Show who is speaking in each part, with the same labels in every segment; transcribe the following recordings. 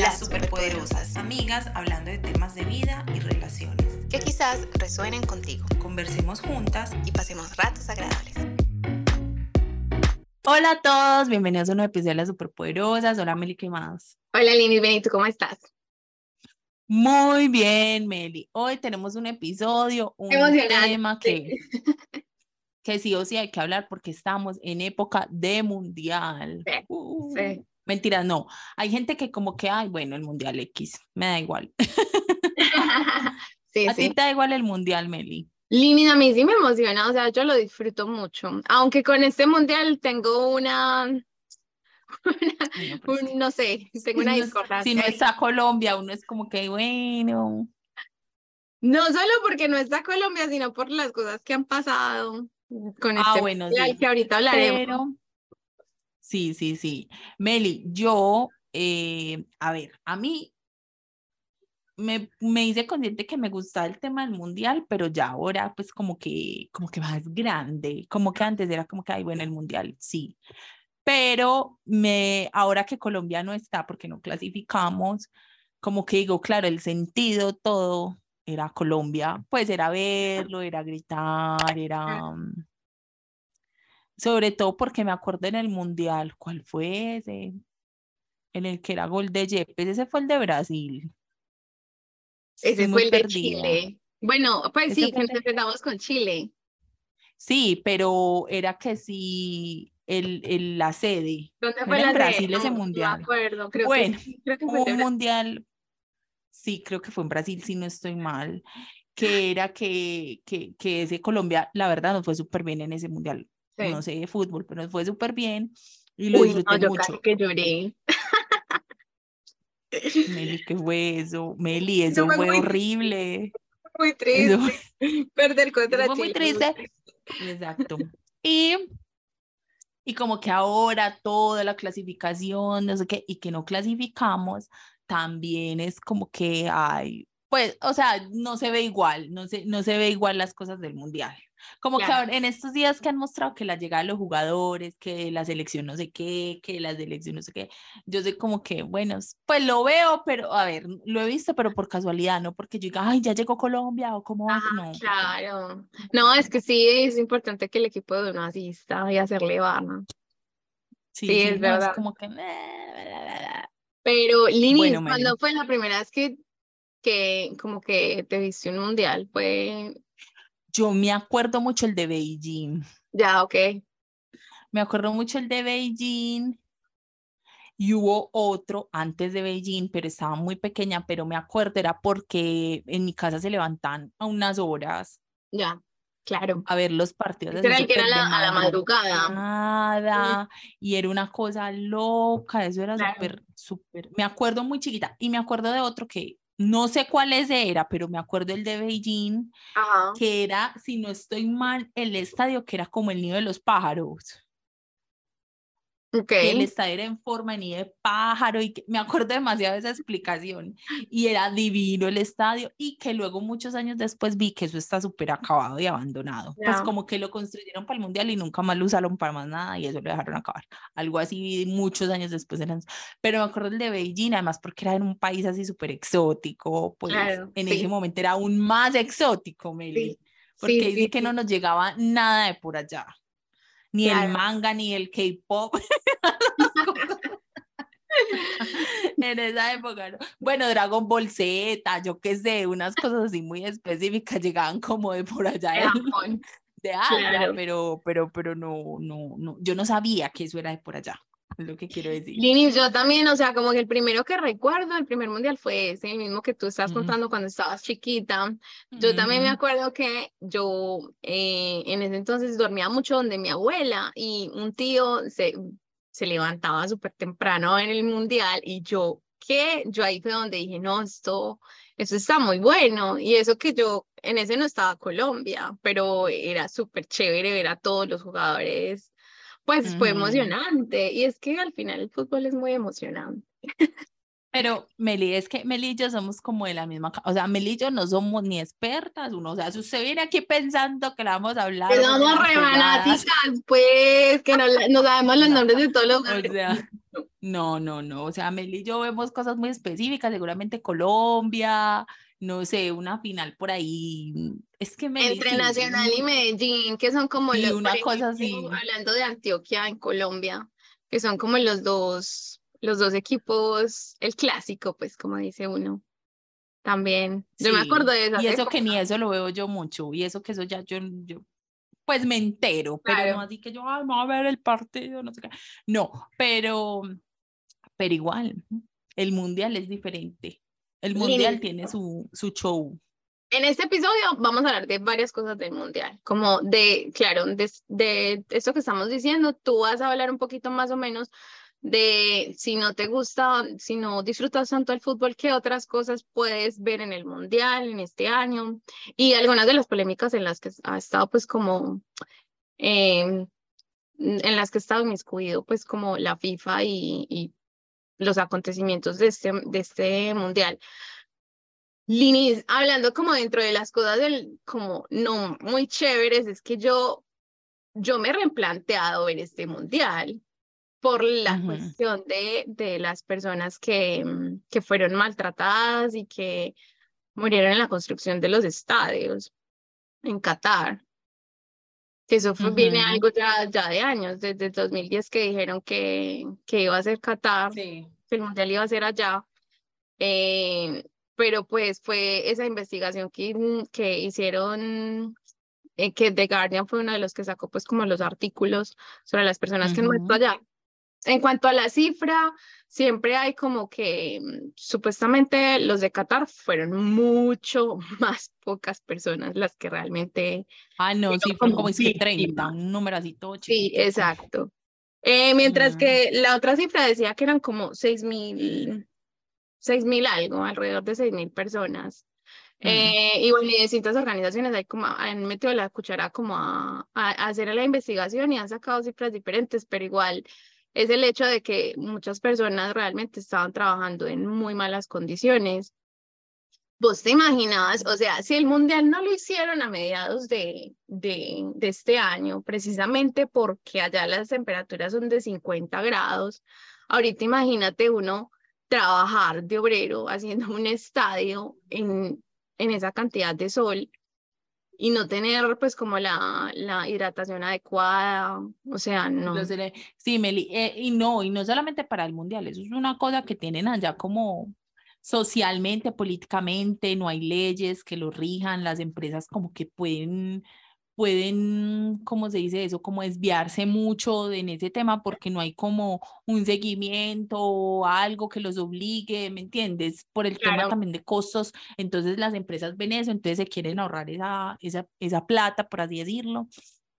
Speaker 1: las superpoderosas, amigas hablando de temas de vida y relaciones.
Speaker 2: Que quizás resuenen contigo.
Speaker 1: Conversemos juntas
Speaker 2: y pasemos ratos agradables.
Speaker 1: Hola a todos, bienvenidos a un nuevo episodio de las superpoderosas. Hola Meli, ¿qué más?
Speaker 2: Hola Lini, bien, ¿y tú cómo estás?
Speaker 1: Muy bien, Meli. Hoy tenemos un episodio, un tema que, que sí o sí hay que hablar porque estamos en época de mundial.
Speaker 2: Sí,
Speaker 1: Uh,
Speaker 2: sí.
Speaker 1: Mentiras, no. Hay gente que como que, ay, bueno, el mundial X, me da igual.
Speaker 2: sí,
Speaker 1: ¿A ti te da igual el mundial, Meli?
Speaker 2: Lini, a mí sí me emociona, o sea, yo lo disfruto mucho. Aunque con este mundial tengo una, una-
Speaker 1: Bueno, pues,
Speaker 2: un- no sé, tengo una
Speaker 1: no-
Speaker 2: discordancia.
Speaker 1: Si no está Colombia, uno es como que, bueno.
Speaker 2: No solo porque no está Colombia, sino por las cosas que han pasado con
Speaker 1: Ah,
Speaker 2: este
Speaker 1: bueno,
Speaker 2: mundial
Speaker 1: sí.
Speaker 2: que ahorita hablaremos.
Speaker 1: Pero, sí, sí, sí. Meli, yo, eh, a ver, a mí me, me hice consciente que me gustaba el tema del mundial, pero ya ahora, pues, como que, como que más grande, como que antes era como que, ay, bueno, el mundial, sí. Pero me, ahora que Colombia no está, porque no clasificamos, como que digo, claro, el sentido, todo era Colombia, pues era verlo, era gritar, era... sobre todo porque me acuerdo en el mundial, ¿cuál fue ese? En el que era gol de Yepes, ese fue el de Brasil.
Speaker 2: Ese
Speaker 1: Estoy
Speaker 2: fue el de
Speaker 1: perdida.
Speaker 2: Chile. Bueno, pues
Speaker 1: Ese
Speaker 2: sí, que nos enfrentamos con Chile.
Speaker 1: Sí, pero era que sí, el, el- la sede.
Speaker 2: ¿Dónde
Speaker 1: ¿No
Speaker 2: fue la
Speaker 1: en
Speaker 2: sede?
Speaker 1: Brasil ese
Speaker 2: No, no
Speaker 1: mundial?
Speaker 2: me acuerdo, creo
Speaker 1: Bueno,
Speaker 2: que, creo que fue
Speaker 1: un mundial, sí, creo que fue en Brasil, si no estoy mal, que era que, que, que ese Colombia, la verdad, nos fue súper bien en ese mundial.
Speaker 2: Sí.
Speaker 1: No sé de fútbol, pero nos fue súper bien y lo
Speaker 2: Uy, no,
Speaker 1: disfruté
Speaker 2: yo
Speaker 1: mucho.
Speaker 2: casi que lloré.
Speaker 1: Meli, ¿qué fue eso? Meli,
Speaker 2: Eso
Speaker 1: eso
Speaker 2: fue muy-
Speaker 1: horrible.
Speaker 2: Muy triste.
Speaker 1: fue-
Speaker 2: Perder contra
Speaker 1: eso fue muy
Speaker 2: Chile.
Speaker 1: triste. Exacto. Y, y como que ahora toda la clasificación, no sé qué, y que no clasificamos, también es como que hay, pues, o sea, no se ve igual, no se, no se ve igual las cosas del mundial. Como que
Speaker 2: Claro.
Speaker 1: ahora, en estos días que han mostrado que la llegada de los jugadores, que la selección no sé qué, que la selección no sé qué, yo sé como que, bueno, pues lo veo, pero a ver, lo he visto, pero por casualidad, no porque yo diga, ay, ya llegó Colombia o cómo
Speaker 2: Ah,
Speaker 1: no.
Speaker 2: Claro. No, es que sí, es importante que el equipo de uno asista y hacerle barra.
Speaker 1: Sí,
Speaker 2: Sí,
Speaker 1: sí,
Speaker 2: es
Speaker 1: no,
Speaker 2: verdad.
Speaker 1: como que...
Speaker 2: Pero, Lini,
Speaker 1: Bueno,
Speaker 2: ¿cuándo fue la primera vez que, que como que te viste un mundial? Fue
Speaker 1: Yo me acuerdo mucho el de Beijing.
Speaker 2: ya, ok.
Speaker 1: Me acuerdo mucho el de Beijing. Y hubo otro antes de Beijing, pero estaba muy pequeña, pero me acuerdo era porque en mi casa se levantan a unas horas
Speaker 2: Ya, claro.
Speaker 1: a ver los partidos.
Speaker 2: Era el que era la- a la madrugada.
Speaker 1: y era una cosa loca, eso era
Speaker 2: Claro.
Speaker 1: súper, súper, me acuerdo muy chiquita, y me acuerdo de otro que no sé cuál ese era, pero me acuerdo el de Beijing,
Speaker 2: Ajá.
Speaker 1: que era, si no estoy mal, el estadio que era como el nido de los pájaros,
Speaker 2: Ok.
Speaker 1: que el estadio era en forma de de pájaro, y que, me acuerdo demasiado de esa explicación, y era divino el estadio, y que luego muchos años después vi que eso está súper acabado y abandonado, pues
Speaker 2: Ya.
Speaker 1: como que lo construyeron para el mundial y nunca más lo usaron para más nada, y eso lo dejaron acabar, algo así muchos años después, eran, pero me acuerdo el de Beijing, además porque era en un país así súper exótico, pues
Speaker 2: Claro,
Speaker 1: en
Speaker 2: sí.
Speaker 1: ese momento era aún más exótico, Meli.
Speaker 2: Sí,
Speaker 1: Porque
Speaker 2: sí,
Speaker 1: dice que no nos llegaba nada de por allá. Ni el manga, ni el K-pop. en esa época, ¿no? Bueno, Dragon Ball Z, yo qué sé, unas cosas así muy específicas llegaban como de por allá
Speaker 2: De
Speaker 1: de, Asia,
Speaker 2: claro.
Speaker 1: pero, pero, pero no, no, no, yo no sabía que eso era de por allá, lo que quiero decir.
Speaker 2: Lini, yo también, o sea, como que el primero que recuerdo, el primer mundial fue ese, el mismo que tú estás contando cuando estabas chiquita. Yo también me acuerdo que yo eh, en ese entonces dormía mucho donde mi abuela y un tío se, se levantaba súper temprano en el mundial y yo, ¿qué? Yo ahí fue donde dije, no, esto, esto está muy bueno. Y eso que yo, en ese no estaba Colombia, pero era súper chévere ver a todos los jugadores. Pues fue
Speaker 1: Ujú.
Speaker 2: emocionante y es que al final el fútbol es muy emocionante.
Speaker 1: Pero Meli, es que Meli y yo somos como de la misma, o sea, Meli y yo no somos ni expertas, uno, o sea, si usted viene aquí pensando que la vamos a hablar.
Speaker 2: Que
Speaker 1: pues,
Speaker 2: somos pues, que no, no sabemos los nombres de todos los
Speaker 1: O sea, No, no, no. O sea, Meli y yo vemos cosas muy específicas, seguramente Colombia, no sé, una final por ahí. Es que Meli.
Speaker 2: Entre
Speaker 1: sí,
Speaker 2: Nacional y Medellín, que son como
Speaker 1: Sí,
Speaker 2: los,
Speaker 1: una cosa
Speaker 2: ejemplo,
Speaker 1: así.
Speaker 2: hablando de Antioquia en Colombia, que son como los dos, los dos equipos, el clásico, pues como dice uno. También, yo me acuerdo
Speaker 1: Sí,
Speaker 2: de esas
Speaker 1: y eso que ni eso lo veo yo mucho, y eso que eso ya yo, yo pues me entero, pero no
Speaker 2: claro.
Speaker 1: así que yo, ay, voy a ver el partido, no sé qué. No, pero, pero igual, el mundial es diferente. El mundial tiene su, su show.
Speaker 2: En este episodio vamos a hablar de varias cosas del mundial, como de, claro, de, de esto que estamos diciendo, tú vas a hablar un poquito más o menos de si no te gusta, si no disfrutas tanto el fútbol, qué otras cosas puedes ver en el mundial en este año y algunas de las polémicas en las que ha estado pues como, eh, en las que ha estado inmiscuido pues como la FIFA y, y los acontecimientos de este, de este mundial. Linis, hablando como dentro de las cosas del, como no muy chéveres, es que yo, yo me he replanteado ver este mundial por la
Speaker 1: Ujú.
Speaker 2: cuestión de, de las personas que, que fueron maltratadas y que murieron en la construcción de los estadios en Qatar. Que eso fue, viene
Speaker 1: Ujú.
Speaker 2: algo ya, ya de años, desde el 2010 que dijeron que, que iba a ser Qatar,
Speaker 1: Sí.
Speaker 2: que el mundial iba a ser allá. Eh, pero pues fue esa investigación que, mm, que hicieron, eh, que The Guardian fue uno de los que sacó pues como los artículos sobre las personas que han muerto
Speaker 1: Ujú.
Speaker 2: allá. En cuanto a la cifra, siempre hay como que mm, supuestamente los de Qatar fueron mucho más pocas personas las que realmente
Speaker 1: Ah, no, sí,
Speaker 2: fueron como
Speaker 1: como es que 30,
Speaker 2: víctimas.
Speaker 1: un número así todo
Speaker 2: Sí, exacto. Eh, mientras que la otra cifra decía que eran como seis mil, seis mil algo, alrededor de seis mil personas. Eh, y bueno, y distintas organizaciones hay como, han metido la cuchara como a, a, a hacer la investigación y han sacado cifras diferentes, pero igual es el hecho de que muchas personas realmente estaban trabajando en muy malas condiciones. ¿Vos te imaginabas? O sea, si el mundial no lo hicieron a mediados de, de, de este año, precisamente porque allá las temperaturas son de 50 grados, ahorita imagínate uno trabajar de obrero haciendo un estadio en, en esa cantidad de sol y no tener pues como la, la hidratación adecuada, o sea, no.
Speaker 1: Sí, Meli, eh, y no, y no solamente para el mundial, eso es una cosa que tienen allá como socialmente, políticamente, no hay leyes que lo rijan, las empresas como que pueden, pueden, ¿cómo se dice eso? Como desviarse mucho en ese tema porque no hay como un seguimiento o algo que los obligue, ¿me entiendes? Por el tema también de costos, entonces las empresas ven eso, entonces se quieren ahorrar esa, esa, esa plata, por así decirlo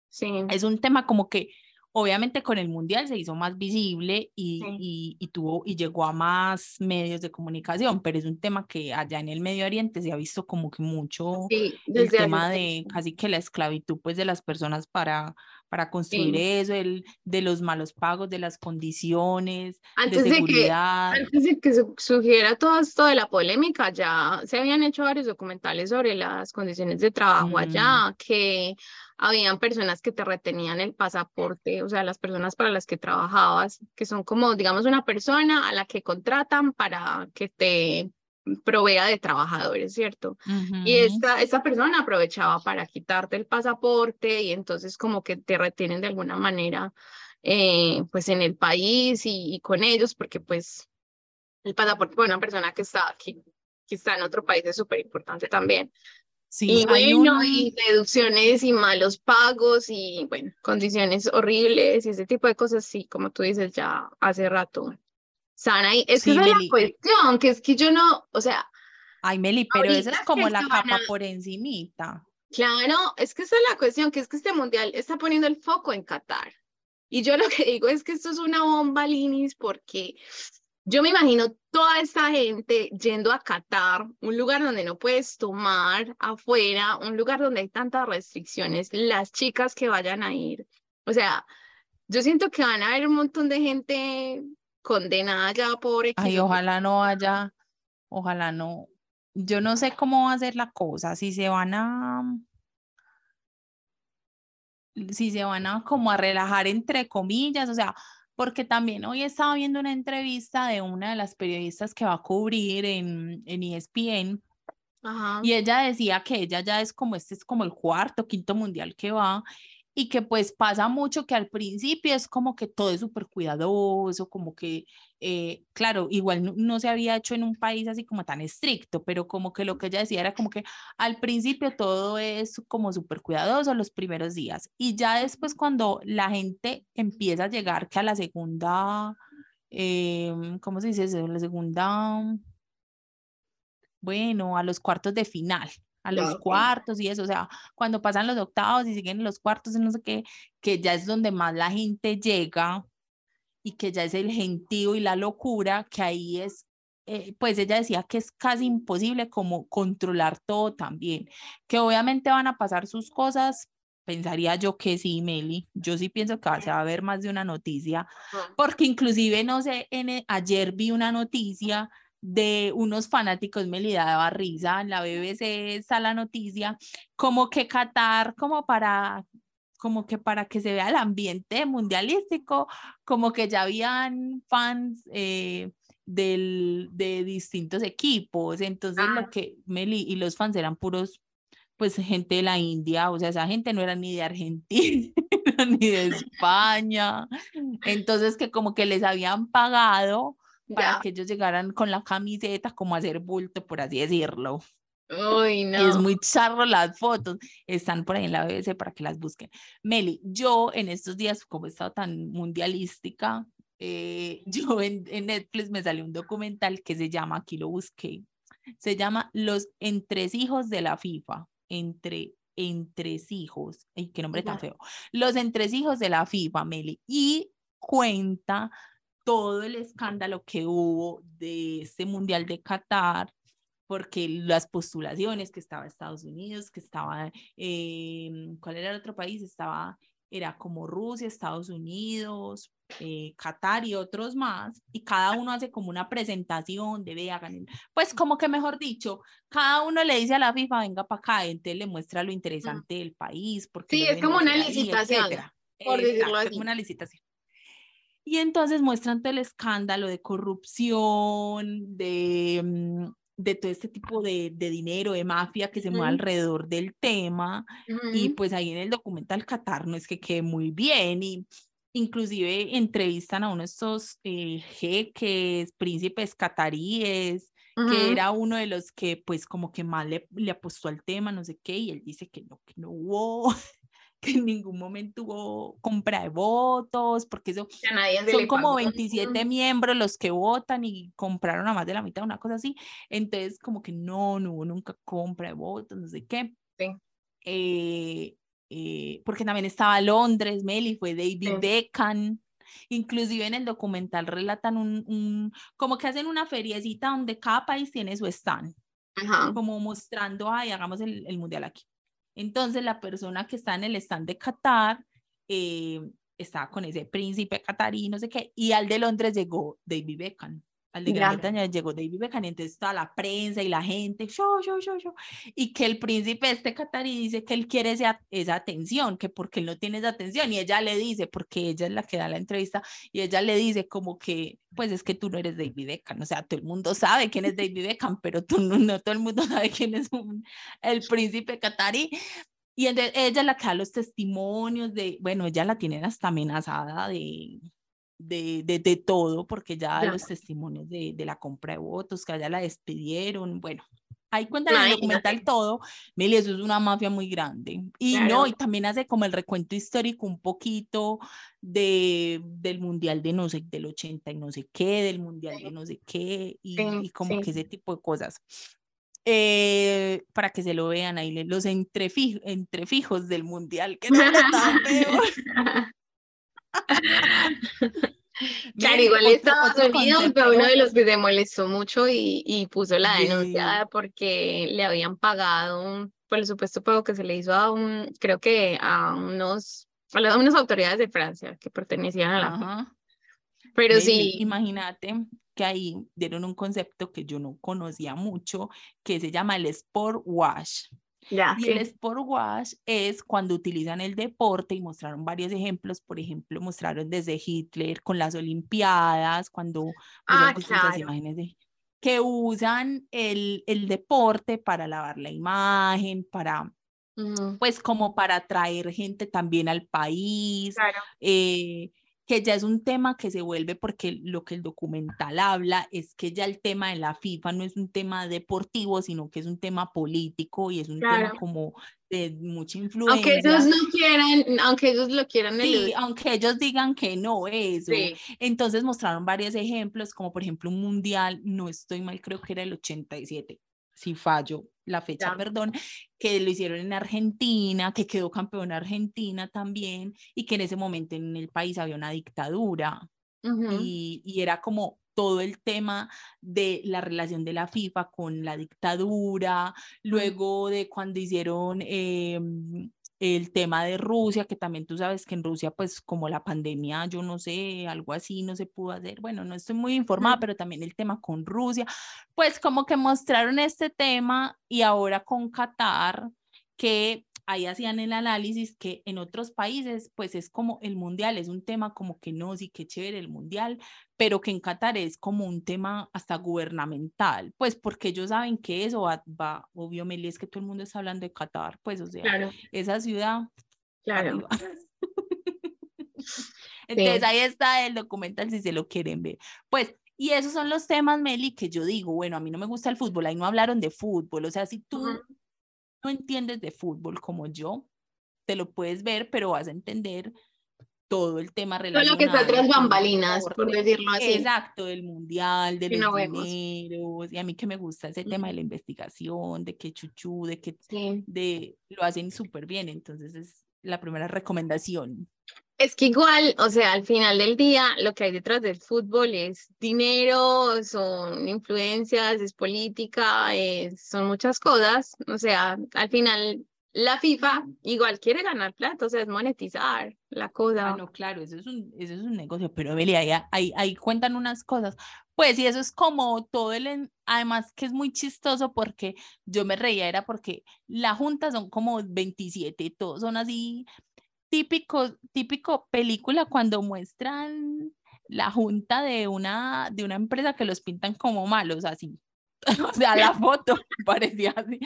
Speaker 2: Sí,
Speaker 1: es un tema como que obviamente con el mundial se hizo más visible y,
Speaker 2: Sí.
Speaker 1: y, y tuvo y llegó a más medios de comunicación, pero es un tema que allá en el Medio Oriente se ha visto como que mucho
Speaker 2: sí,
Speaker 1: el tema de casi que la esclavitud pues de las personas para, para construir
Speaker 2: Sí.
Speaker 1: eso, el, de los malos pagos, de las condiciones, de
Speaker 2: Antes de que,
Speaker 1: seguridad.
Speaker 2: antes de que su- surgiera todo esto de la polémica, ya se habían hecho varios documentales sobre las condiciones de trabajo
Speaker 1: Mm.
Speaker 2: allá, que habían personas que te retenían el pasaporte, o sea, las personas para las que trabajabas, que son como, digamos, una persona a la que contratan para que te provea de trabajadores, ¿cierto? Y esta, esta persona aprovechaba para quitarte el pasaporte y entonces como que te retienen de alguna manera eh, pues en el país y, y con ellos porque pues el pasaporte para una persona que está aquí, que está en otro país es súper importante también.
Speaker 1: Sí,
Speaker 2: Y bueno, y deducciones y malos pagos y bueno, condiciones horribles y ese tipo de cosas, sí, como tú dices, ya hace rato. Sana, y es que esa es la cuestión, que es que yo no, o sea,
Speaker 1: ay, Meli, pero esa es como la capa
Speaker 2: a,
Speaker 1: por encimita.
Speaker 2: Claro, es que esa es la cuestión, que es que este mundial está poniendo el foco en Qatar. Y yo lo que digo es que esto es una bomba, Linis, porque yo me imagino toda esta gente yendo a Qatar, un lugar donde no puedes tomar afuera, un lugar donde hay tantas restricciones, las chicas que vayan a ir. O sea, yo siento que van a haber un montón de gente condenada ya por X
Speaker 1: Ay, ojalá no haya, ojalá no. Yo no sé cómo va a ser la cosa, si se van a, si se van a como a relajar entre comillas, o sea, porque también hoy estaba viendo una entrevista de una de las periodistas que va a cubrir en, en ESPN y ella decía que ella ya es como, este es como el cuarto, quinto mundial que va y que pues pasa mucho que al principio es como que todo es súper cuidadoso, como que, eh, claro, igual no, se había hecho en un país así como tan estricto, pero como que lo que ella decía era como que al principio todo es como súper cuidadoso los primeros días y ya después cuando la gente empieza a llegar que a la segunda, eh, ¿cómo se dice eso? La segunda, bueno, a los cuartos de final, a los cuartos y eso, o sea, cuando pasan los octavos y siguen los cuartos no sé qué, que ya es donde más la gente llega y que ya es el gentío y la locura, que ahí es, eh, pues ella decía que es casi imposible como controlar todo también, que obviamente van a pasar sus cosas, pensaría yo que sí, Meli, yo sí pienso que se va a ver más de una noticia, porque inclusive, no sé, en, e, ayer vi una noticia de unos fanáticos, me le daba risa, en la BBC está la noticia, como que Qatar, como para como que para que se vea el ambiente mundialístico, como que ya habían fans eh, del, de distintos equipos, entonces lo que Meli y los fans eran puros, pues gente de la India, o sea, esa gente no era ni de Argentina, ni de España, entonces que como que les habían pagado para que ellos llegaran con la camiseta como a hacer bulto, por así decirlo.
Speaker 2: Uy, no.
Speaker 1: Es muy charro las fotos, están por ahí en la BBC para que las busquen. Meli, yo en estos días, como he estado tan mundialística, eh, yo en, en, Netflix me salió un documental que se llama, aquí lo busqué, se llama Los entresijos de la FIFA, entre entresijos, ay, qué nombre tan feo, Los entresijos de la FIFA, Meli, y cuenta todo el escándalo que hubo de este Mundial de Qatar, porque las postulaciones que estaba Estados Unidos, que estaba, eh, ¿cuál era el otro país? Estaba, era como Rusia, Estados Unidos, eh, Qatar y otros más, y cada uno hace como una presentación de vean, pues como que mejor dicho, cada uno le dice a la FIFA, venga para acá, entonces le muestra lo interesante del país. Porque
Speaker 2: sí, es como una licitación, por decirlo así.
Speaker 1: una licitación. Y entonces muestran todo el escándalo de corrupción, de, mm, de todo este tipo de, de, dinero, de mafia que se mueve alrededor del tema. Y pues ahí en el documental Qatar no es que quede muy bien y inclusive entrevistan a uno de estos eh, jeques, príncipes cataríes, que era uno de los que pues como que más le, le apostó al tema, no sé qué, y él dice que no, que no hubo que en ningún momento hubo compra de votos, porque eso son como 27 miembros los que votan y compraron a más de la mitad, una cosa así. Entonces, como que no, no hubo nunca compra de votos, no sé qué. Sí. Eh, eh, porque también estaba Londres, Meli, fue David Beckham. Inclusive en el documental relatan un, un, como que hacen una feriecita donde cada país tiene su stand. Como mostrando, ay, hagamos el, el mundial aquí. Entonces la persona que está en el stand de Qatar eh, estaba con ese príncipe catarí, no sé qué, y al de Londres llegó David Beckham. Al de Gran Bretaña llegó David Beckham, y entonces toda la prensa y la gente, yo, yo, yo, yo, y que el príncipe este catarí dice que él quiere esa, esa atención, que porque él no tiene esa atención, y ella le dice, porque ella es la que da la entrevista, y ella le dice como que, pues es que tú no eres David Beckham, o sea, todo el mundo sabe quién es David Beckham, pero tú no, no todo el mundo sabe quién es el príncipe catarí, y entonces ella es la que da los testimonios de, bueno, ella la tienen hasta amenazada de, de, de, de todo, porque ya, los testimonios de, de, la compra de votos, que allá la despidieron, bueno, ahí cuenta en el documental todo, Meli, eso es una mafia muy grande. Y no, y también hace como el recuento histórico un poquito de, del mundial de no sé, del 80 y no sé qué, del mundial de no sé qué, y, y como que ese tipo de cosas. Eh, para que se lo vean ahí, los entrefijos, entrefijos del mundial, que no tan
Speaker 2: Claro, igual Estados Unidos fue uno de los que se molestó mucho y, y puso la denuncia porque le habían pagado por el supuesto pago que se le hizo a un, creo que a unos, a unas autoridades de Francia que pertenecían a la Pero sí.
Speaker 1: Imagínate que ahí dieron un concepto que yo no conocía mucho, que se llama el Sport Wash
Speaker 2: Ya,
Speaker 1: Y
Speaker 2: sí.
Speaker 1: el sport wash es cuando utilizan el deporte y mostraron varios ejemplos. Por ejemplo, mostraron desde Hitler con las Olimpiadas, cuando
Speaker 2: Ah, claro.
Speaker 1: imágenes de que usan el, el deporte para lavar la imagen, para,
Speaker 2: Ujú,
Speaker 1: pues como para atraer gente también al país,
Speaker 2: Claro.
Speaker 1: eh, que ya es un tema que se vuelve porque lo que el documental habla es que ya el tema de la FIFA no es un tema deportivo, sino que es un tema político y es un tema
Speaker 2: Claro.
Speaker 1: como de mucha
Speaker 2: Aunque
Speaker 1: influencia.
Speaker 2: ellos no quieran, aunque ellos lo quieran
Speaker 1: Sí,
Speaker 2: eludir.
Speaker 1: aunque ellos digan que no, eso.
Speaker 2: Sí,
Speaker 1: Entonces mostraron varios ejemplos, como por ejemplo un mundial, no estoy mal, creo que era el 87, si fallo la fecha,
Speaker 2: Ya.
Speaker 1: perdón, que lo hicieron en Argentina, que quedó campeón Argentina también, y que en ese momento en el país había una dictadura. Y, y era como todo el tema de la relación de la FIFA con la dictadura, luego de cuando hicieron eh, el tema de Rusia, que también tú sabes que en Rusia, pues como la pandemia, yo no sé, algo así no se pudo hacer, bueno, no estoy muy informada, pero también el tema con Rusia, pues como que mostraron este tema y ahora con Qatar, que ahí hacían el análisis que en otros países, pues es como el mundial, es un tema como que no, sí, que chévere el mundial, pero que en Qatar es como un tema hasta gubernamental, pues porque ellos saben que eso va, va obvio, Meli, es que todo el mundo está hablando de Qatar, pues o sea,
Speaker 2: Claro,
Speaker 1: esa ciudad
Speaker 2: claro.
Speaker 1: Entonces ahí está el documental si se lo quieren ver. Pues, y esos son los temas, Meli, que yo digo, bueno, a mí no me gusta el fútbol, ahí no hablaron de fútbol, o sea, si tú
Speaker 2: Ujú.
Speaker 1: No entiendes de fútbol como yo, te lo puedes ver, pero vas a entender todo el tema
Speaker 2: Todo
Speaker 1: relacionado.
Speaker 2: lo que está tras bambalinas, por decirlo así.
Speaker 1: Exacto, del mundial, de los
Speaker 2: no
Speaker 1: dineros, y a mí que me gusta ese tema de la investigación, de que chuchú, de que
Speaker 2: Sí.
Speaker 1: de, lo hacen súper bien, entonces es la primera recomendación.
Speaker 2: Es que igual, o sea, al final del día, lo que hay detrás del fútbol es dinero, son influencias, es política, es- son muchas cosas. O sea, al final, la FIFA igual quiere ganar plata, o sea, es monetizar la cosa.
Speaker 1: Ah, no, claro, eso es un, eso es un negocio, pero Beli, ahí, ahí, ahí cuentan unas cosas. Pues, y eso es como todo el, además que es muy chistoso porque yo me reía, era porque la junta son como 27, todos son así, típico, típico película cuando muestran la junta de una, de una empresa que los pintan como malos, así. O sea, la foto parecía así.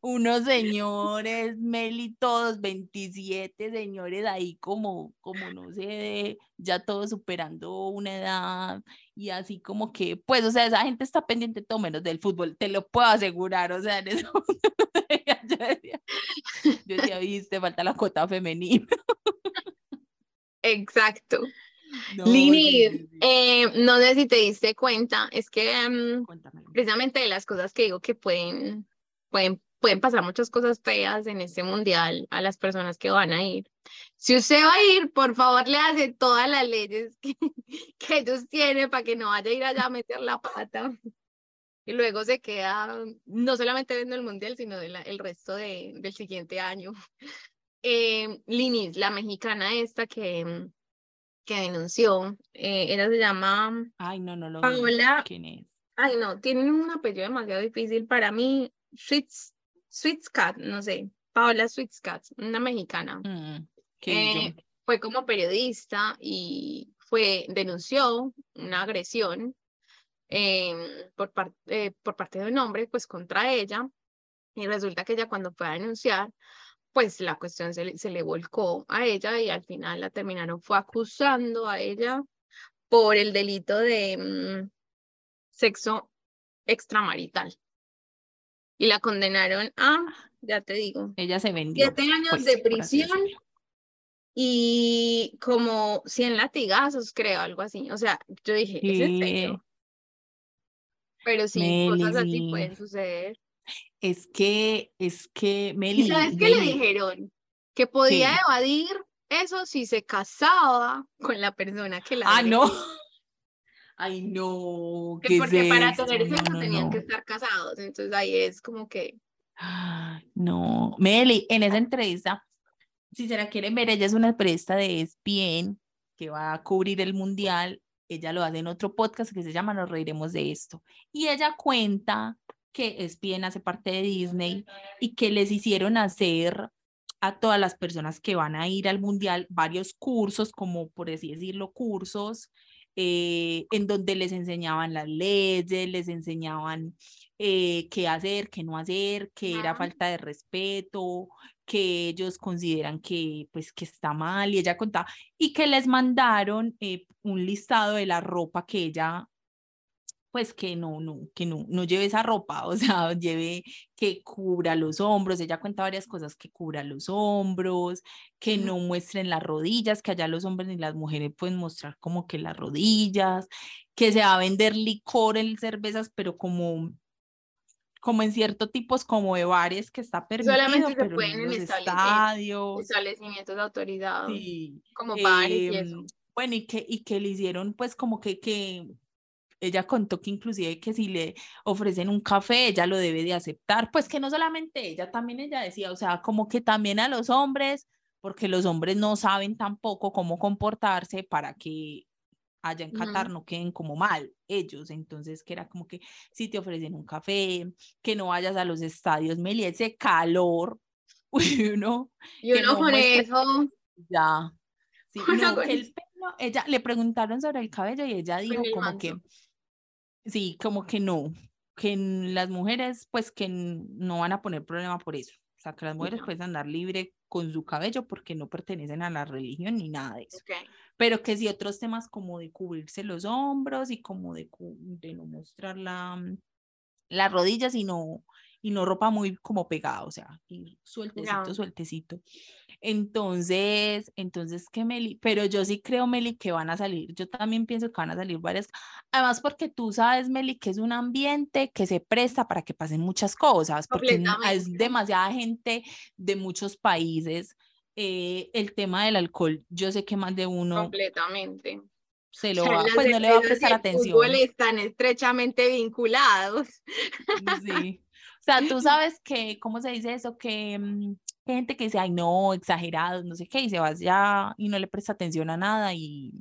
Speaker 1: Unos señores, Meli, todos 27 señores ahí como, como no sé, ya todos superando una edad y así como que, pues, o sea, esa gente está pendiente todo menos del fútbol, te lo puedo asegurar, o sea, en eso yo decía, yo decía, viste, falta la cuota femenina.
Speaker 2: Exacto.
Speaker 1: No,
Speaker 2: Lini, eh, no sé si te diste cuenta, es que
Speaker 1: Cuéntamelo.
Speaker 2: precisamente de las cosas que digo que pueden, pueden, pueden pasar muchas cosas feas en este mundial a las personas que van a ir. Si usted va a ir, por favor, le hace todas las leyes que, que ellos tienen para que no vaya a ir allá a meter la pata. Y luego se queda no solamente viendo el mundial, sino de la- el resto de, del siguiente año. Eh, Linis, la mexicana esta que, mm, que denunció, eh, ella se llama
Speaker 1: Ay, no, no lo.
Speaker 2: Paola
Speaker 1: ¿Quién es?
Speaker 2: Ay, no, tienen un apellido demasiado difícil para mí. Sweets, Sweetscat, no sé. Paola Sweetscat, una mexicana.
Speaker 1: Mm.
Speaker 2: Eh, fue como periodista y fue, denunció una agresión em, por, par- eh, por parte de un hombre, pues contra ella. Y resulta que ella cuando fue a denunciar, pues la cuestión se le, se le volcó a ella y al final la terminaron fue acusando a ella por el delito de mm, sexo extramarital. Y la condenaron a, ya te digo,
Speaker 1: Ella se vendió.
Speaker 2: siete años
Speaker 1: pues,
Speaker 2: de prisión y como 100 latigazos, creo, algo así. O sea, yo dije, ¿es en serio? Pero sí,
Speaker 1: Meli,
Speaker 2: cosas así
Speaker 1: sí.
Speaker 2: pueden suceder.
Speaker 1: Es que, es que,
Speaker 2: ¿Y
Speaker 1: Meli,
Speaker 2: sabes qué le dijeron? Que podía
Speaker 1: ¿Qué?
Speaker 2: evadir eso si se casaba con la persona que la
Speaker 1: Ah, no. Ay, no.
Speaker 2: Que
Speaker 1: ¿Qué
Speaker 2: porque
Speaker 1: es
Speaker 2: para tener
Speaker 1: No,
Speaker 2: sexo
Speaker 1: no,
Speaker 2: tenían que
Speaker 1: no.
Speaker 2: estar casados. Entonces ahí es como que,
Speaker 1: Ah, No, Meli, en esa entrevista, si se la quieren ver, ella es una periodista de ESPN que va a cubrir el mundial. Ella lo hace en otro podcast que se llama Nos reiremos de esto. Y ella cuenta que ESPN hace parte de Disney y que les hicieron hacer a todas las personas que van a ir al mundial varios cursos, como por así decirlo, cursos eh, en donde les enseñaban las leyes, les enseñaban eh, qué hacer, qué no hacer, qué era falta de respeto, que ellos consideran que pues que está mal y ella contaba y que les mandaron eh, un listado de la ropa que ella pues que no, no, que no, no lleve esa ropa, o sea, lleve que cubra los hombros, ella cuenta varias cosas, que cubra los hombros, que no muestren las rodillas, que allá los hombres ni las mujeres pueden mostrar como que las rodillas, que se va a vender licor en cervezas, pero como como en ciertos tipos como de bares que está permitido,
Speaker 2: Solamente se
Speaker 1: pero
Speaker 2: pueden
Speaker 1: en los
Speaker 2: estables-
Speaker 1: estadios.
Speaker 2: establecimientos de autoridad,
Speaker 1: Sí,
Speaker 2: como bares y
Speaker 1: em,
Speaker 2: eso.
Speaker 1: bueno, y que, y que le hicieron pues como que, que ella contó que inclusive que si le ofrecen un café, ella lo debe de aceptar, pues que no solamente ella, también ella decía, o sea, como que también a los hombres, porque los hombres no saben tampoco cómo comportarse para que allá en. Qatar no queden como mal ellos, entonces que era como que si te ofrecen un café, que no vayas a los estadios, Meli, ese calor, uy, uno,
Speaker 2: Y uno
Speaker 1: no muestre-
Speaker 2: eso,
Speaker 1: ya. Sí, no, que el pelo, ella le preguntaron sobre el cabello y ella dijo como que, sí, como que no, que las mujeres pues que no van a poner problema por eso. O sea, que las mujeres
Speaker 2: Ya.
Speaker 1: pueden andar libre con su cabello porque no pertenecen a la religión ni nada de eso.
Speaker 2: ok.
Speaker 1: Pero que sí otros temas como de cubrirse los hombros y como de, no mostrar la, mm, las rodillas y no, y no ropa muy como pegada, o sea, sueltecito, sueltecito. Entonces, entonces que Meli, pero yo sí creo, Meli, que van a salir. Yo también pienso que van a salir varias. Además, porque tú sabes, Meli, que es un ambiente que se presta para que pasen muchas cosas, porque es demasiada gente de muchos países. eh, el tema del alcohol, yo sé que más de uno
Speaker 2: Completamente.
Speaker 1: se
Speaker 2: O
Speaker 1: lo
Speaker 2: sea,
Speaker 1: va, pues no le va a
Speaker 2: y
Speaker 1: prestar atención.
Speaker 2: fútbol están estrechamente vinculados.
Speaker 1: Sí. O sea, tú sabes que, ¿cómo se dice eso? Que mm, gente que dice, ay, no, exagerados, no sé qué, y se va allá y no le presta atención a nada y,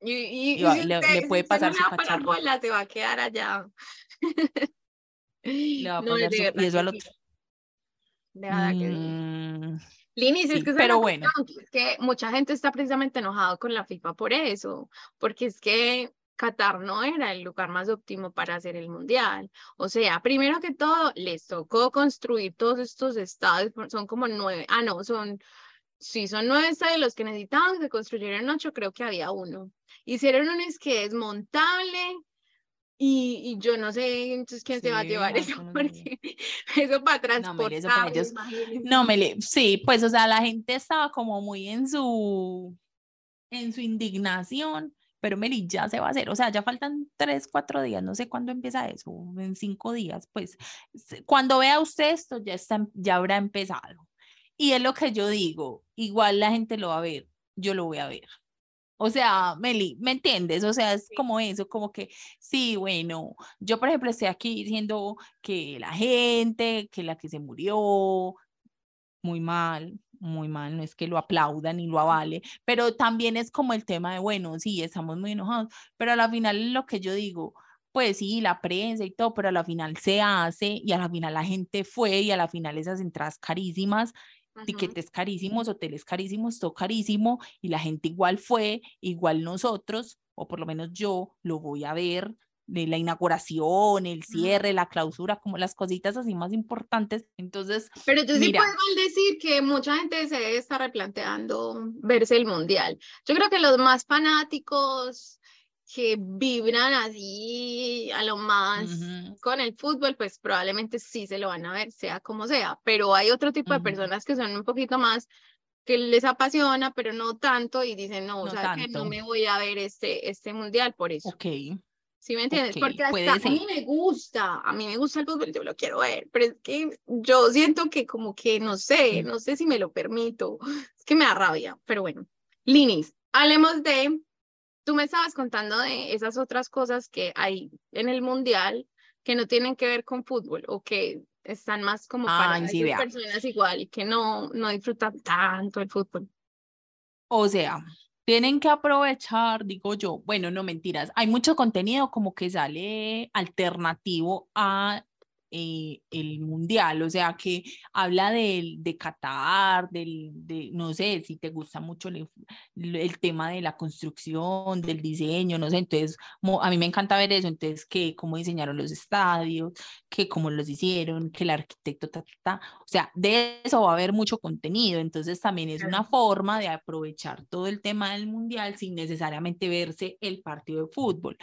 Speaker 2: Y, y-
Speaker 1: Y
Speaker 2: y
Speaker 1: va-
Speaker 2: si
Speaker 1: le-
Speaker 2: usted-
Speaker 1: le
Speaker 2: si
Speaker 1: puede
Speaker 2: no
Speaker 1: pasar
Speaker 2: le
Speaker 1: su cacharro.
Speaker 2: bola, se va a quedar allá.
Speaker 1: le va a
Speaker 2: No,
Speaker 1: pasar su- y eso al otro.
Speaker 2: De verdad que sí.
Speaker 1: Mm,
Speaker 2: Linis, es
Speaker 1: sí,
Speaker 2: que es
Speaker 1: pero bueno.
Speaker 2: cuestión, es que mucha gente está precisamente enojado con la FIFA por eso, porque es que Qatar no era el lugar más óptimo para hacer el mundial. O sea, primero que todo, les tocó construir todos estos estadios, son como nueve, ah, no, son, sí, son nueve estadios los que necesitaban, se construyeron ocho, creo que había uno. Hicieron uno es que desmontable. Y, y yo no sé entonces quién se va a
Speaker 1: Sí,
Speaker 2: llevar
Speaker 1: no,
Speaker 2: eso,
Speaker 1: no
Speaker 2: porque eso para
Speaker 1: No, Meli, eso para
Speaker 2: transportar,
Speaker 1: ellos-. No, Meli, sí, pues, o sea, la gente estaba como muy en su, en su indignación, pero Meli, ya se va a hacer, o sea, ya faltan tres, cuatro días, no sé cuándo empieza eso, en cinco días, pues, cuando vea usted esto, ya está, ya habrá empezado. Y es lo que yo digo, igual la gente lo va a ver, yo lo voy a ver. O sea, Meli, ¿me entiendes? O sea, es como eso, como que, sí, bueno, yo por ejemplo estoy aquí diciendo que la gente, que la que se murió, muy mal, muy mal, no es que lo aplaudan y lo avale, pero también es como el tema de, bueno, sí, estamos muy enojados, pero a la final lo que yo digo, pues sí, la prensa y todo, pero a la final se hace y a la final la gente fue y a la final esas entradas carísimas
Speaker 2: Ujú.
Speaker 1: tiquetes carísimos, hoteles carísimos, todo carísimo, y la gente igual fue, igual nosotros, o por lo menos yo lo voy a ver, de la inauguración, el cierre, la clausura, como las cositas así más importantes. Entonces,
Speaker 2: Pero yo sí
Speaker 1: Mira.
Speaker 2: puedo decir que mucha gente se estar replanteando verse el mundial. Yo creo que los más fanáticos que vibran así a lo más
Speaker 1: Ujú.
Speaker 2: con el fútbol, pues probablemente sí se lo van a ver, sea como sea. Pero hay otro tipo de
Speaker 1: Ujú.
Speaker 2: personas que son un poquito más que les apasiona, pero no tanto, y dicen, no, o
Speaker 1: No
Speaker 2: sea, que no
Speaker 1: tanto.
Speaker 2: me voy a ver este, este mundial por eso.
Speaker 1: ok,
Speaker 2: ¿Sí me entiendes?
Speaker 1: ok,
Speaker 2: Porque hasta a mí me gusta, a mí me gusta el fútbol, yo lo quiero ver, pero es que yo siento que como que no sé, no sé si me lo permito, es que me da rabia, pero bueno. Linis, hablemos de, tú me estabas contando de esas otras cosas que hay en el mundial que no tienen que ver con fútbol o que están más como para
Speaker 1: sí, vea.
Speaker 2: personas igual y que no, no disfrutan tanto el fútbol.
Speaker 1: O sea, tienen que aprovechar, digo yo, bueno, no mentiras, hay mucho contenido como que sale alternativo a eh, el mundial, o sea, que habla del, de Qatar, del, de, no sé, si te gusta mucho el, el, tema de la construcción, del diseño, no sé, entonces a mí me encanta ver eso, entonces que cómo diseñaron los estadios, que cómo los hicieron, que el arquitecto, ta, ta, o sea, de eso va a haber mucho contenido, entonces también es una forma de aprovechar todo el tema del mundial sin necesariamente verse el partido de fútbol.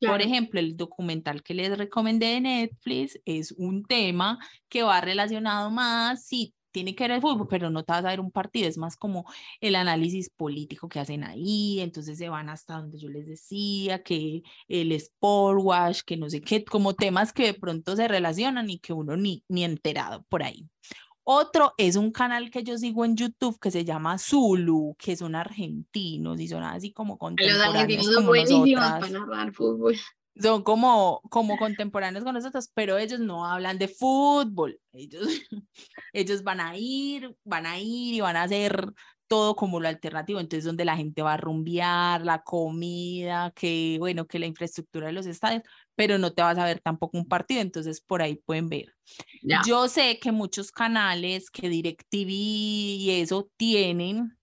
Speaker 1: Por ejemplo, el documental que les recomendé de Netflix es un tema que va relacionado más, sí, tiene que ver el fútbol, pero no te vas a ver un partido, es más como el análisis político que hacen ahí, entonces se van hasta donde yo les decía, que el sport wash, que no sé qué, como temas que de pronto se relacionan y que uno ni, ni enterado por ahí. Otro es un canal que yo sigo en YouTube que se llama Zulu, que son argentinos y son así como contemporáneos como nosotras. Son como, como contemporáneos con nosotros, pero ellos no hablan de fútbol. Ellos, ellos van a ir, van a ir y van a hacer todo como lo alternativo, entonces donde la gente va a rumbear, la comida, que bueno, que la infraestructura de los estadios, pero no te vas a ver tampoco un partido, entonces por ahí pueden ver. Yo sé que muchos canales, que DirecTV y eso tienen,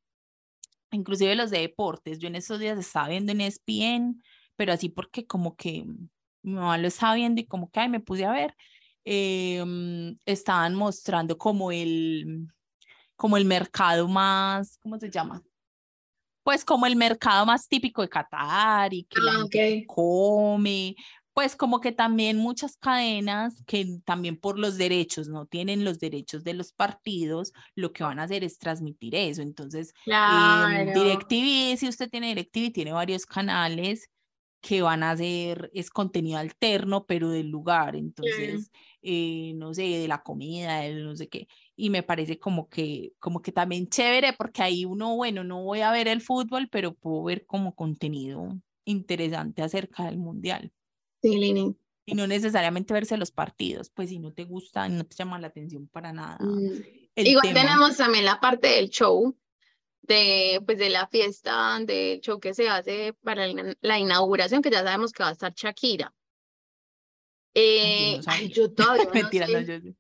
Speaker 1: inclusive los de deportes, yo en esos días estaba viendo en ESPN, pero así porque como que mi mamá lo estaba viendo y como que ay, me puse a ver, em, estaban mostrando como el como el mercado más, ¿cómo se llama? Pues como el mercado más típico de Qatar y que la ah, gente come, pues como que también muchas cadenas que también por los derechos no tienen los derechos de los partidos, lo que van a hacer es transmitir eso. Entonces, em, claro. DirecTV, si usted tiene DirecTV, tiene varios canales que van a hacer, es contenido alterno, pero del lugar. Entonces, eh, no sé, de la comida, de no sé qué y me parece como que, como que también chévere porque ahí uno, bueno, no voy a ver el fútbol, pero puedo ver como contenido interesante acerca del mundial.
Speaker 2: Sí, Lini.
Speaker 1: Y no necesariamente verse los partidos, pues si no te gusta, no te llama la atención para nada. Mm.
Speaker 2: Igual tenemos también la parte del show, de, pues de la fiesta, del show que se hace para la inauguración, que ya sabemos que va a estar Shakira. Eh, yo todavía Mentira, no, yo,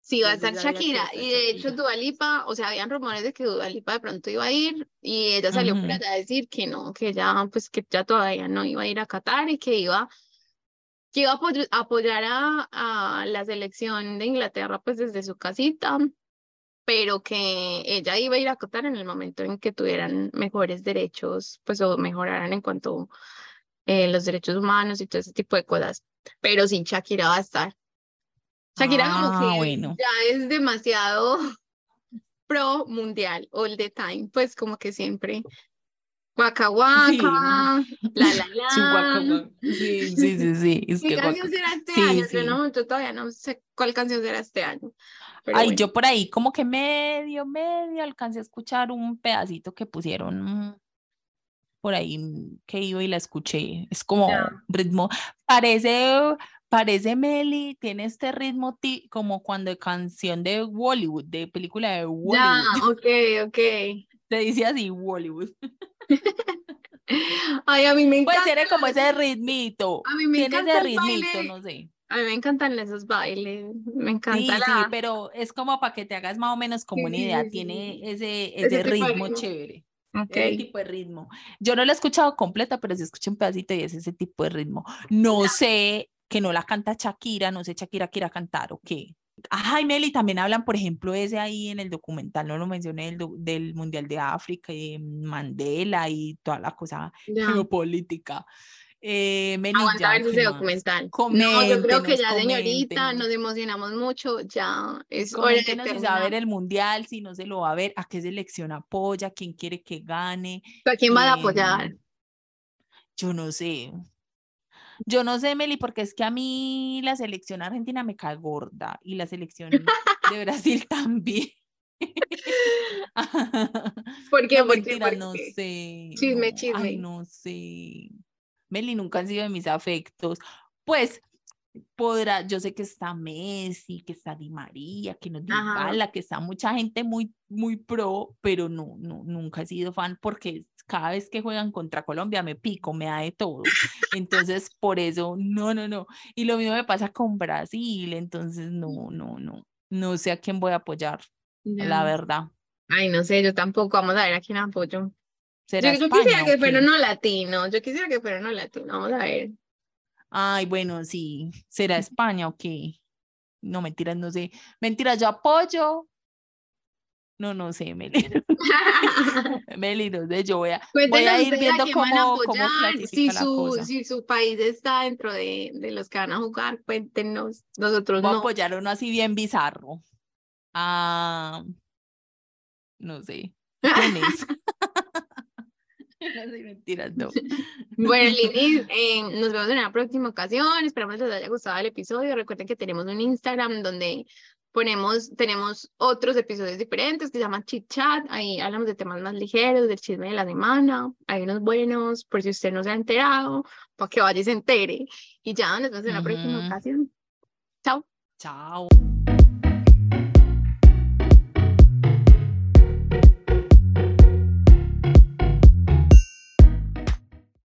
Speaker 2: Sí, va a estar Shakira. Y de hecho, Dualipa, o sea, habían rumores de que Dualipa de pronto iba a ir y ella salió uh para decir que no, que ya, pues que ya todavía no iba a ir a Qatar y que iba, que iba a apoyar a, a la selección de Inglaterra pues desde su casita, pero que ella iba a ir a Qatar en el momento en que tuvieran mejores derechos, pues o mejoraran en cuanto eh, los derechos humanos y todo ese tipo de cosas. Pero sí, Shakira va a estar. Shakira como ah, que ya es demasiado pro mundial all the time, pues como que siempre Waka waka, la la la.
Speaker 1: Sí, sí, sí, sí.
Speaker 2: Es ¿Qué canción será este año? Yo, no, yo todavía no sé cuál canción será este año.
Speaker 1: Ay, yo por ahí como que medio, medio alcancé a escuchar un pedacito que pusieron por ahí que iba y la escuché. Es como ritmo, parece parece Meli, tiene este ritmo como cuando canción de Bollywood, de película de Bollywood. Ya,
Speaker 2: ok, ok.
Speaker 1: Se dice así, Bollywood.
Speaker 2: Ay, a mí me encanta.
Speaker 1: Pues tiene como ese ritmito.
Speaker 2: A mí me tiene encanta ese ritmito, no sé. A mí me encantan esos bailes, me encanta.
Speaker 1: Sí, sí, pero es como para que te hagas más o menos como una idea, tiene ese, ese, ritmo chévere. Okay. Ese tipo de ritmo. Yo no lo he escuchado completa, pero sí escuché un pedacito y es ese tipo de ritmo. No sé que no la canta Shakira, no sé Shakira quiera cantar o qué. Ay, Meli, también hablan, por ejemplo, ese ahí en el documental, no lo mencioné, del, del Mundial de África y Mandela y toda la cosa geopolítica.
Speaker 2: Eh, Meli, Aguanta ver ese documental. no, yo creo que ya, señorita, nos emocionamos mucho, ya es hora de
Speaker 1: si va a ver el Mundial, si no se lo va a ver, a qué selección apoya, quién quiere que gane.
Speaker 2: ¿A quién va a apoyar? Em,
Speaker 1: yo no sé, yo no sé, Meli, porque es que a mí la selección argentina me cae gorda y la selección de Brasil también.
Speaker 2: ¿Por qué?
Speaker 1: No, mentira, no sé.
Speaker 2: Chisme, chisme.
Speaker 1: Ay, no sé. Meli, nunca han sido de mis afectos. Pues podrá, yo sé que está Messi, que está Di María, que no
Speaker 2: Ajá.
Speaker 1: la que está mucha gente muy, muy pro, pero no, no, nunca he sido fan porque cada vez que juegan contra Colombia me pico, me da de todo. Entonces, por eso, no, no, no. Y lo mismo me pasa con Brasil, entonces, no, no, no. No sé a quién voy a apoyar, la verdad.
Speaker 2: Ay, no sé, yo tampoco. Vamos a ver a quién apoyo.
Speaker 1: ¿Será
Speaker 2: Yo, yo quisiera
Speaker 1: España
Speaker 2: que fuera uno latino. Yo quisiera que fuera uno latino. Vamos a ver.
Speaker 1: Ay, bueno, sí. ¿Será España o qué? No, mentiras, no sé. Mentiras, yo apoyo. No, no sé, Meli. Meli, no sé, yo voy a, voy a ir
Speaker 2: a
Speaker 1: viendo
Speaker 2: a
Speaker 1: cómo, cómo
Speaker 2: apoyar. Si
Speaker 1: clasifica la
Speaker 2: su,
Speaker 1: cosa.
Speaker 2: si su país está dentro de, de los que van a jugar, cuéntenos. Nosotros
Speaker 1: Voy a
Speaker 2: no.
Speaker 1: apoyar uno así bien bizarro. Ah, no sé. No sé, mentiras, no.
Speaker 2: Bueno, Lili, eh, nos vemos en la próxima ocasión. Esperamos les haya gustado el episodio. Recuerden que tenemos un Instagram donde ponemos, tenemos otros episodios diferentes que se llaman Chit Chat. Ahí hablamos de temas más ligeros, del chisme de la semana. Hay unos buenos, por si usted no se ha enterado, para que vaya y se entere. Y ya, nos vemos en la próxima
Speaker 1: Ujú.
Speaker 2: ocasión. Chao.
Speaker 1: Chao.